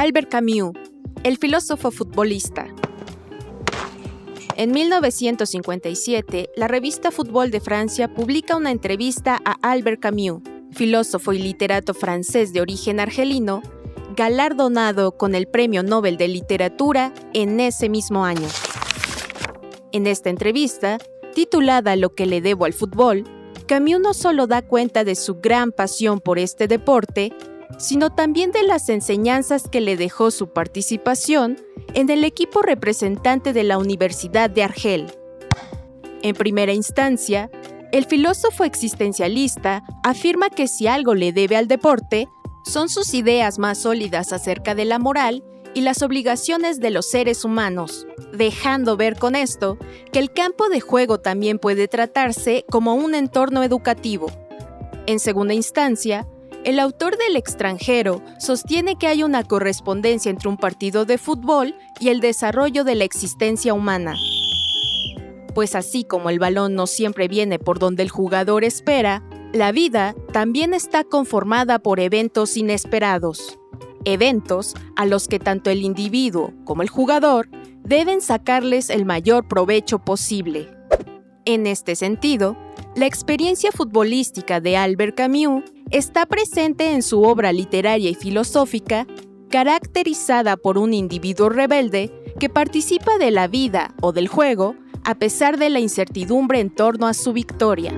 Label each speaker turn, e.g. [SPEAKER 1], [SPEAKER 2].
[SPEAKER 1] Albert Camus, el filósofo futbolista. En 1957, la revista Fútbol de Francia publica una entrevista a Albert Camus, filósofo y literato francés de origen argelino, galardonado con el Premio Nobel de Literatura en ese mismo año. En esta entrevista, titulada Lo que le debo al fútbol, Camus no solo da cuenta de su gran pasión por este deporte, sino también de las enseñanzas que le dejó su participación en el equipo representante de la Universidad de Argel. En primera instancia, el filósofo existencialista afirma que si algo le debe al deporte, son sus ideas más sólidas acerca de la moral y las obligaciones de los seres humanos, dejando ver con esto que el campo de juego también puede tratarse como un entorno educativo. En segunda instancia, el autor del extranjero sostiene que hay una correspondencia entre un partido de fútbol y el desarrollo de la existencia humana. Pues así como el balón no siempre viene por donde el jugador espera, la vida también está conformada por eventos inesperados. Eventos a los que tanto el individuo como el jugador deben sacarles el mayor provecho posible. En este sentido, la experiencia futbolística de Albert Camus está presente en su obra literaria y filosófica, caracterizada por un individuo rebelde que participa de la vida o del juego a pesar de la incertidumbre en torno a su victoria.